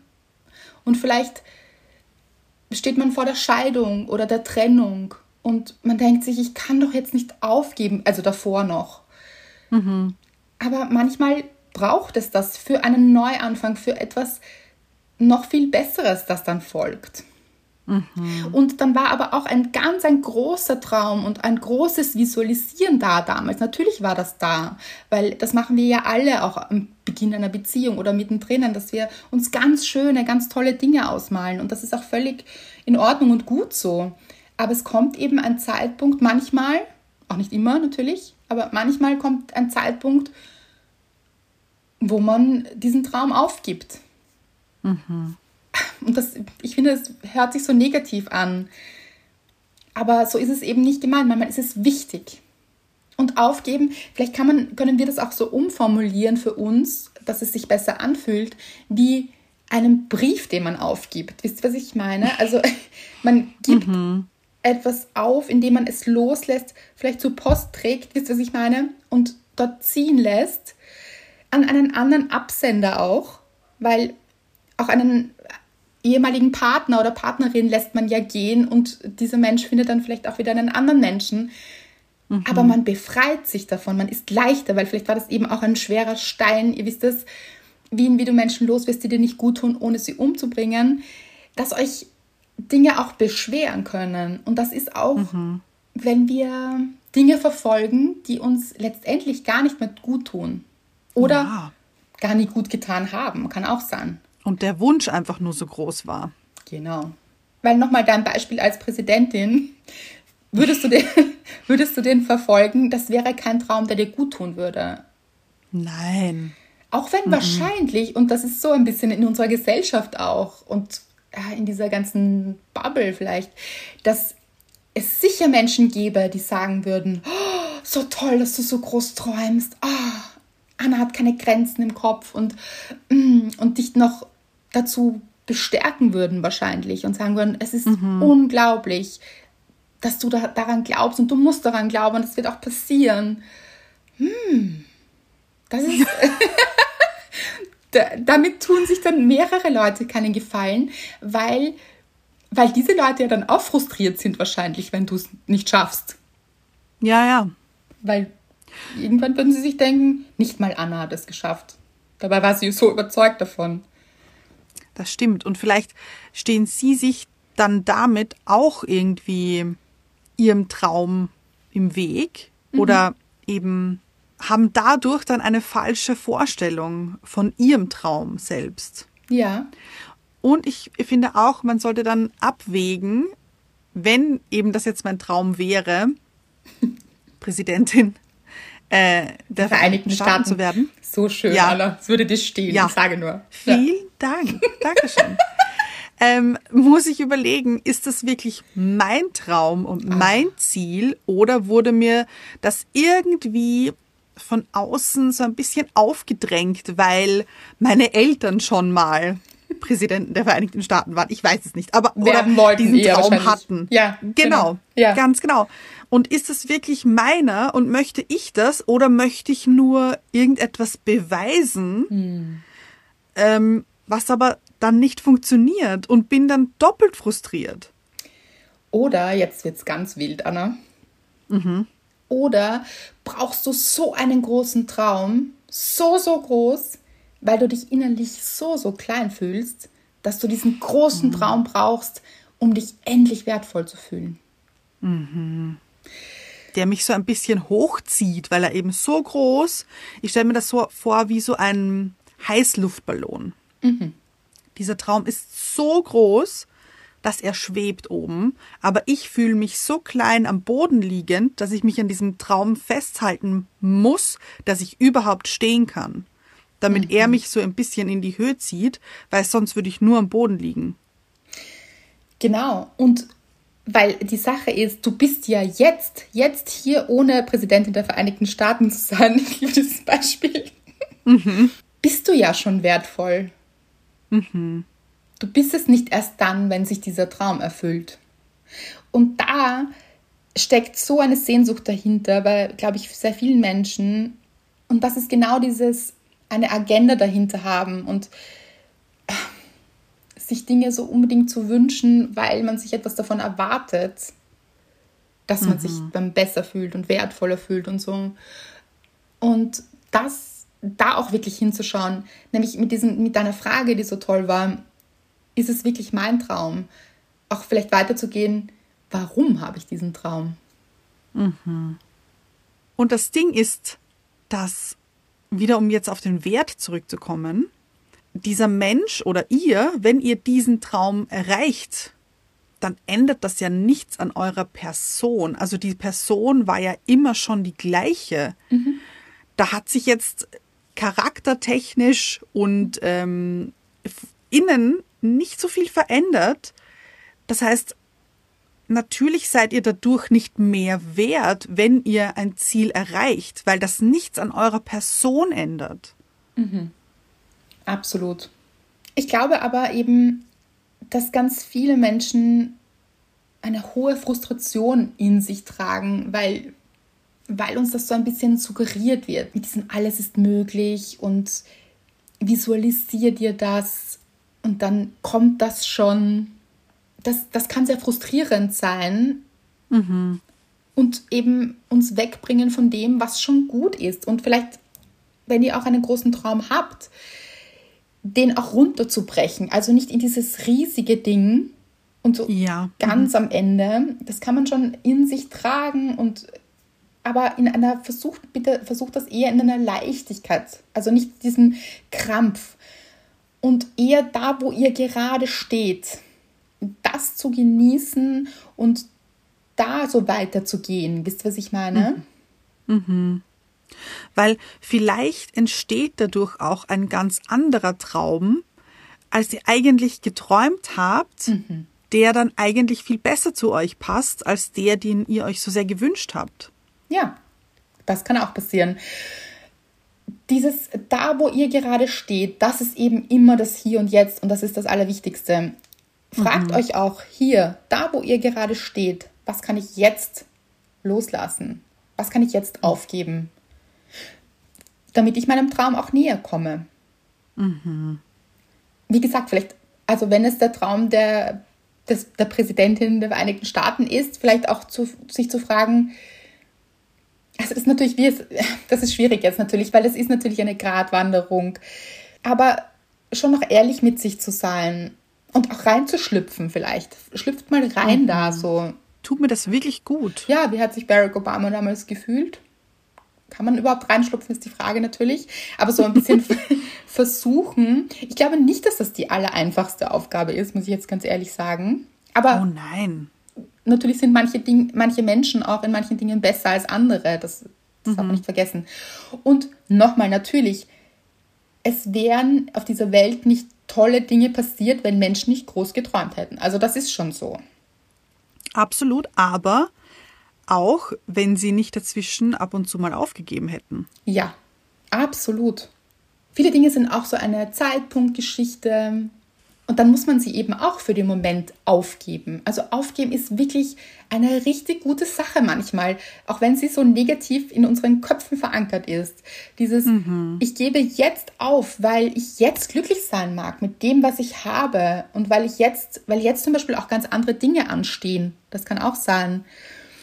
Und vielleicht steht man vor der Scheidung oder der Trennung und man denkt sich, ich kann doch jetzt nicht aufgeben, also davor noch. Aber manchmal braucht es das für einen Neuanfang, für etwas noch viel Besseres, das dann folgt. Und dann war aber auch ein ganz ein großer Traum und ein großes Visualisieren da damals. Natürlich war das da, weil das machen wir ja alle auch am Beginn einer Beziehung oder mittendrin, dass wir uns ganz schöne, ganz tolle Dinge ausmalen. Und das ist auch völlig in Ordnung und gut so. Aber es kommt eben ein Zeitpunkt, manchmal, auch nicht immer natürlich, aber manchmal kommt ein Zeitpunkt, wo man diesen Traum aufgibt. Und das, ich finde, es hört sich so negativ an. Aber so ist es eben nicht gemeint. Manchmal ist es wichtig. Und aufgeben, vielleicht kann man, können wir das auch so umformulieren für uns, dass es sich besser anfühlt, wie einen Brief, den man aufgibt. Wisst ihr, was ich meine? Also man gibt etwas auf, indem man es loslässt, vielleicht zur Post trägt, wisst ihr, was ich meine? Und dort ziehen lässt, an einen anderen Absender auch, weil auch einen ehemaligen Partner oder Partnerin lässt man ja gehen und dieser Mensch findet dann vielleicht auch wieder einen anderen Menschen. Aber man befreit sich davon, man ist leichter, weil vielleicht war das eben auch ein schwerer Stein. Ihr wisst es, wie, wie du Menschen los wirst, die dir nicht gut tun, ohne sie umzubringen, dass euch Dinge auch beschweren können. Und das ist auch, wenn wir Dinge verfolgen, die uns letztendlich gar nicht mehr gut tun. Oder Ja. gar nicht gut getan haben. Kann auch sein. Und der Wunsch einfach nur so groß war. Genau. Weil nochmal dein Beispiel als Präsidentin, würdest du, den, würdest du den verfolgen, das wäre kein Traum, der dir gut tun würde. Nein. Auch wenn wahrscheinlich, und das ist so ein bisschen in unserer Gesellschaft auch und äh, in dieser ganzen Bubble vielleicht, dass es sicher Menschen gäbe, die sagen würden, oh, so toll, dass du so groß träumst. Ah, Anna hat keine Grenzen im Kopf und, mm, und dich noch dazu bestärken würden wahrscheinlich und sagen würden, es ist unglaublich, dass du da, daran glaubst und du musst daran glauben es wird auch passieren. Hm, das ist... da, damit tun sich dann mehrere Leute keinen Gefallen, weil, weil diese Leute ja dann auch frustriert sind wahrscheinlich, wenn du es nicht schaffst. Ja, ja. Weil irgendwann würden sie sich denken, nicht mal Anna hat es geschafft. Dabei war sie so überzeugt davon. Das stimmt. Und vielleicht stehen Sie sich dann damit auch irgendwie Ihrem Traum im Weg oder eben haben dadurch dann eine falsche Vorstellung von Ihrem Traum selbst. Ja, Und ich finde auch, man sollte dann abwägen, wenn eben das jetzt mein Traum wäre, Präsidentin äh, der Vereinigten Staaten zu werden. So schön, Ja. Anna. Es würde dir stehen, Ja. ich sage nur. Ja. Vielen Dank. Dankeschön. ähm, muss ich überlegen, ist das wirklich mein Traum und mein Ziel oder wurde mir das irgendwie von außen so ein bisschen aufgedrängt, weil meine Eltern schon mal Präsidenten der Vereinigten Staaten waren. Ich weiß es nicht, aber oder Werden wollten diesen Traum hatten. Ja, genau, genau. Ja. ganz genau. Und ist es wirklich meiner und möchte ich das oder möchte ich nur irgendetwas beweisen? Hm. ähm, was aber dann nicht funktioniert und bin dann doppelt frustriert. Oder, jetzt wird's ganz wild, Anna. Oder brauchst du so einen großen Traum, so, so groß, weil du dich innerlich so, so klein fühlst, dass du diesen großen Traum brauchst, um dich endlich wertvoll zu fühlen. Der mich so ein bisschen hochzieht, weil er eben so groß, ich stelle mir das so vor wie so ein Heißluftballon. Dieser Traum ist so groß, dass er schwebt oben, aber ich fühle mich so klein am Boden liegend, dass ich mich an diesem Traum festhalten muss, dass ich überhaupt stehen kann, damit er mich so ein bisschen in die Höhe zieht, weil sonst würde ich nur am Boden liegen. Genau. Und weil die Sache ist, du bist ja jetzt, jetzt hier ohne Präsidentin der Vereinigten Staaten zu sein, ich liebe dieses Beispiel, bist du ja schon wertvoll. Du bist es nicht erst dann, wenn sich dieser Traum erfüllt. Und da steckt so eine Sehnsucht dahinter, bei, glaube ich, sehr vielen Menschen. Und das ist genau dieses, eine Agenda dahinter haben und sich Dinge so unbedingt zu wünschen, weil man sich etwas davon erwartet, dass man sich dann besser fühlt und wertvoller fühlt und so. Und das da auch wirklich hinzuschauen, nämlich mit diesem, mit deiner Frage, die so toll war, ist es wirklich mein Traum? Auch vielleicht weiterzugehen, warum habe ich diesen Traum? Und das Ding ist, dass, wieder um jetzt auf den Wert zurückzukommen, dieser Mensch oder ihr, wenn ihr diesen Traum erreicht, dann ändert das ja nichts an eurer Person. Also die Person war ja immer schon die gleiche. Da hat sich jetzt charaktertechnisch und ähm, innen nicht so viel verändert. Das heißt, natürlich seid ihr dadurch nicht mehr wert, wenn ihr ein Ziel erreicht, weil das nichts an eurer Person ändert. Absolut. Ich glaube aber eben, dass ganz viele Menschen eine hohe Frustration in sich tragen, weil, weil uns das so ein bisschen suggeriert wird. Mit diesem alles ist möglich und visualisier dir das und dann kommt das schon. Das, das kann sehr frustrierend sein und eben uns wegbringen von dem, was schon gut ist. Und vielleicht, wenn ihr auch einen großen Traum habt, den auch runterzubrechen. Also nicht in dieses riesige Ding und so Ja. ganz am Ende. Das kann man schon in sich tragen und aber in einer versucht bitte versucht das eher in einer Leichtigkeit, also nicht diesen Krampf und eher da, wo ihr gerade steht, das zu genießen und da so weiterzugehen. Wisst ihr, was ich meine? Weil vielleicht entsteht dadurch auch ein ganz anderer Traum, als ihr eigentlich geträumt habt, der dann eigentlich viel besser zu euch passt, als der, den ihr euch so sehr gewünscht habt. Ja, das kann auch passieren. Dieses da, wo ihr gerade steht, das ist eben immer das Hier und Jetzt und das ist das Allerwichtigste. Fragt euch auch hier, da, wo ihr gerade steht, was kann ich jetzt loslassen? Was kann ich jetzt aufgeben? Damit ich meinem Traum auch näher komme. Wie gesagt, vielleicht, also wenn es der Traum der, des, der Präsidentin der Vereinigten Staaten ist, vielleicht auch zu, sich zu fragen, also das ist natürlich, wie es, das ist schwierig jetzt natürlich, weil es ist natürlich eine Gratwanderung. Aber schon noch ehrlich mit sich zu sein und auch reinzuschlüpfen vielleicht. Schlüpft mal rein da so. Tut mir das wirklich gut. Ja, wie hat sich Barack Obama damals gefühlt? Kann man überhaupt reinschlupfen, ist die Frage natürlich. Aber so ein bisschen versuchen. Ich glaube nicht, dass das die allereinfachste Aufgabe ist, muss ich jetzt ganz ehrlich sagen. Aber Oh nein. natürlich sind manche, Ding, manche Menschen auch in manchen Dingen besser als andere. Das, das darf man nicht vergessen. Und nochmal, natürlich, es wären auf dieser Welt nicht tolle Dinge passiert, wenn Menschen nicht groß geträumt hätten. Also das ist schon so. Absolut, aber auch wenn sie nicht dazwischen ab und zu mal aufgegeben hätten. Ja, absolut. Viele Dinge sind auch so eine Zeitpunktgeschichte. Und dann muss man sie eben auch für den Moment aufgeben. Also aufgeben ist wirklich eine richtig gute Sache manchmal, auch wenn sie so negativ in unseren Köpfen verankert ist. Dieses, ich gebe jetzt auf, weil ich jetzt glücklich sein mag mit dem, was ich habe und weil ich jetzt, weil jetzt zum Beispiel auch ganz andere Dinge anstehen. Das kann auch sein.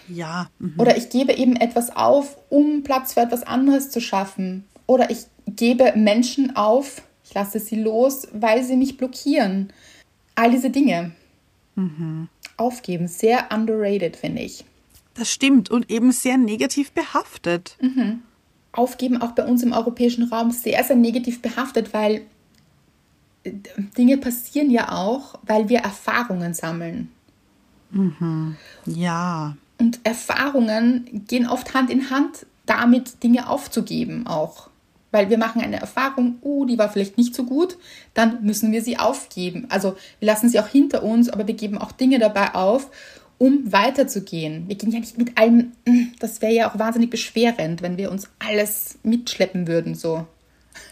Ja, mhm. Oder ich gebe eben etwas auf, um Platz für etwas anderes zu schaffen. Oder ich gebe Menschen auf, ich lasse sie los, weil sie mich blockieren. All diese Dinge. Aufgeben, sehr underrated, finde ich. Das stimmt und eben sehr negativ behaftet. Aufgeben auch bei uns im europäischen Raum sehr, sehr negativ behaftet, weil äh, Dinge passieren ja auch, weil wir Erfahrungen sammeln. Ja. Und Erfahrungen gehen oft Hand in Hand damit, Dinge aufzugeben auch. Weil wir machen eine Erfahrung, oh, die war vielleicht nicht so gut, dann müssen wir sie aufgeben. Also wir lassen sie auch hinter uns, aber wir geben auch Dinge dabei auf, um weiterzugehen. Wir gehen ja nicht mit allem, das wäre ja auch wahnsinnig beschwerend, wenn wir uns alles mitschleppen würden, so.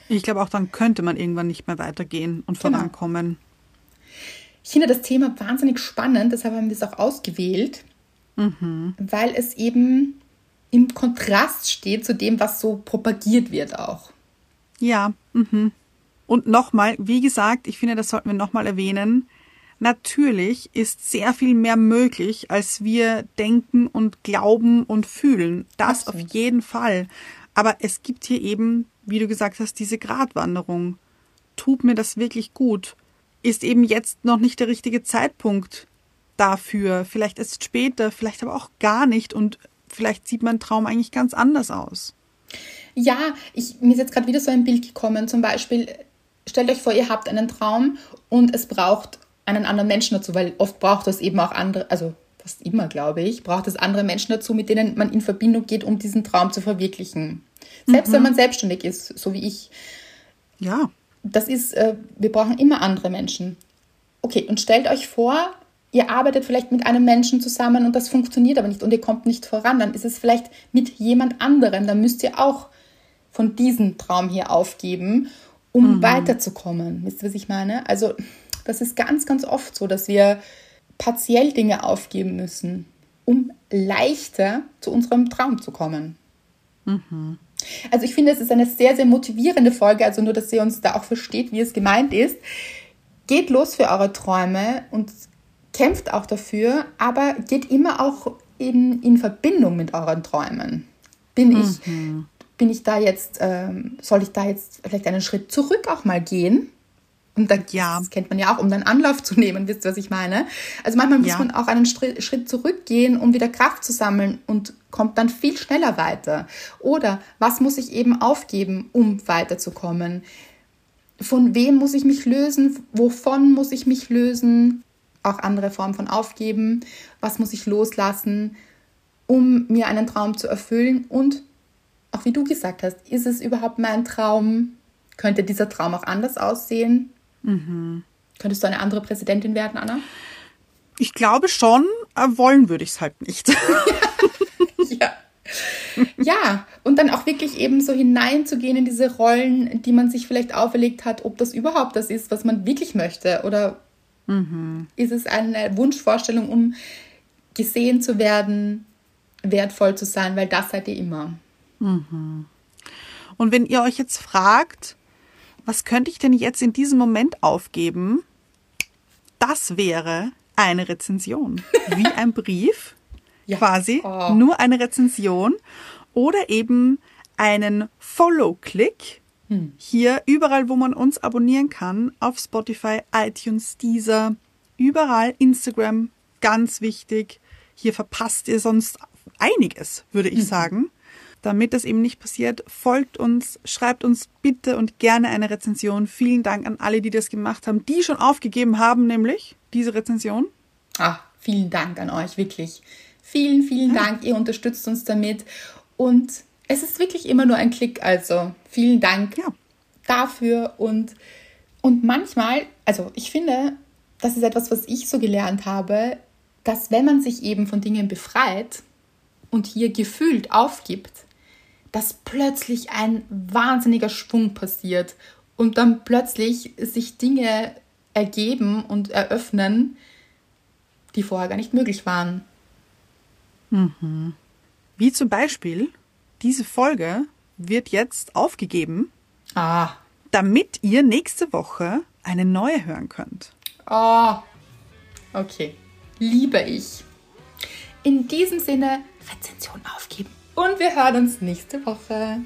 Ich glaube, auch dann könnte man irgendwann nicht mehr weitergehen und Genau. vorankommen. Ich finde das Thema wahnsinnig spannend, deshalb haben wir es auch ausgewählt, weil es eben im Kontrast steht zu dem, was so propagiert wird auch. Ja. Mhm. Und nochmal, wie gesagt, ich finde, das sollten wir nochmal erwähnen. Natürlich ist sehr viel mehr möglich, als wir denken und glauben und fühlen. Das Absolut. auf jeden Fall. Aber es gibt hier eben, wie du gesagt hast, diese Gratwanderung. Tut mir das wirklich gut? Ist eben jetzt noch nicht der richtige Zeitpunkt dafür. Vielleicht erst später, vielleicht aber auch gar nicht. Und vielleicht sieht mein Traum eigentlich ganz anders aus. Ja, ich, mir ist jetzt gerade wieder so ein Bild gekommen. Zum Beispiel, stellt euch vor, ihr habt einen Traum und es braucht einen anderen Menschen dazu, weil oft braucht es eben auch andere, also fast immer, glaube ich, braucht es andere Menschen dazu, mit denen man in Verbindung geht, um diesen Traum zu verwirklichen. Selbst wenn man selbstständig ist, so wie ich. Ja. Das ist, äh, wir brauchen immer andere Menschen. Okay, und stellt euch vor, ihr arbeitet vielleicht mit einem Menschen zusammen und das funktioniert aber nicht und ihr kommt nicht voran, dann ist es vielleicht mit jemand anderem, dann müsst ihr auch von diesem Traum hier aufgeben, um weiterzukommen. Wisst ihr, was ich meine? Also, das ist ganz, ganz oft so, dass wir partiell Dinge aufgeben müssen, um leichter zu unserem Traum zu kommen. Also ich finde, es ist eine sehr, sehr motivierende Folge, also nur, dass ihr uns da auch versteht, wie es gemeint ist. Geht los für eure Träume und kämpft auch dafür, aber geht immer auch in, in Verbindung mit euren Träumen. Bin ich, bin ich da jetzt, ähm, soll ich da jetzt vielleicht einen Schritt zurück auch mal gehen? Und dann, Ja. das kennt man ja auch, um dann Anlauf zu nehmen, wisst ihr, was ich meine? Also manchmal muss Ja. man auch einen Schritt zurückgehen, um wieder Kraft zu sammeln und kommt dann viel schneller weiter. Oder was muss ich eben aufgeben, um weiterzukommen? Von wem muss ich mich lösen? Wovon muss ich mich lösen? Auch andere Formen von aufgeben. Was muss ich loslassen, um mir einen Traum zu erfüllen? Und auch wie du gesagt hast, ist es überhaupt mein Traum? Könnte dieser Traum auch anders aussehen? Könntest du eine andere Präsidentin werden, Anna? Ich glaube schon, äh, wollen würde ich es halt nicht. ja. Ja, und dann auch wirklich eben so hineinzugehen in diese Rollen, die man sich vielleicht auferlegt hat, ob das überhaupt das ist, was man wirklich möchte. Oder ist es eine Wunschvorstellung, um gesehen zu werden, wertvoll zu sein, weil das seid ihr immer. Und wenn ihr euch jetzt fragt, was könnte ich denn jetzt in diesem Moment aufgeben? Das wäre eine Rezension. Wie ein Brief, Ja. quasi. Oh. Nur eine Rezension. Oder eben einen Follow-Klick. Hier überall, wo man uns abonnieren kann. Auf Spotify, iTunes, Deezer, überall. Instagram, ganz wichtig. Hier verpasst ihr sonst einiges, würde ich sagen. Damit das eben nicht passiert, folgt uns, schreibt uns bitte und gerne eine Rezension. Vielen Dank an alle, die das gemacht haben, die schon aufgegeben haben, nämlich diese Rezension. Ah, vielen Dank an euch, wirklich. Vielen, vielen Dank. Ihr unterstützt uns damit. Und es ist wirklich immer nur ein Klick. Also vielen Dank Ja. dafür. Und, und manchmal, also ich finde, das ist etwas, was ich so gelernt habe, dass wenn man sich eben von Dingen befreit und hier gefühlt aufgibt, dass plötzlich ein wahnsinniger Schwung passiert und dann plötzlich sich Dinge ergeben und eröffnen, die vorher gar nicht möglich waren. Wie zum Beispiel, diese Folge wird jetzt aufgegeben, Ah, damit ihr nächste Woche eine neue hören könnt. oh, okay. Liebe ich. In diesem Sinne, Rezension aufgeben. Und wir hören uns nächste Woche.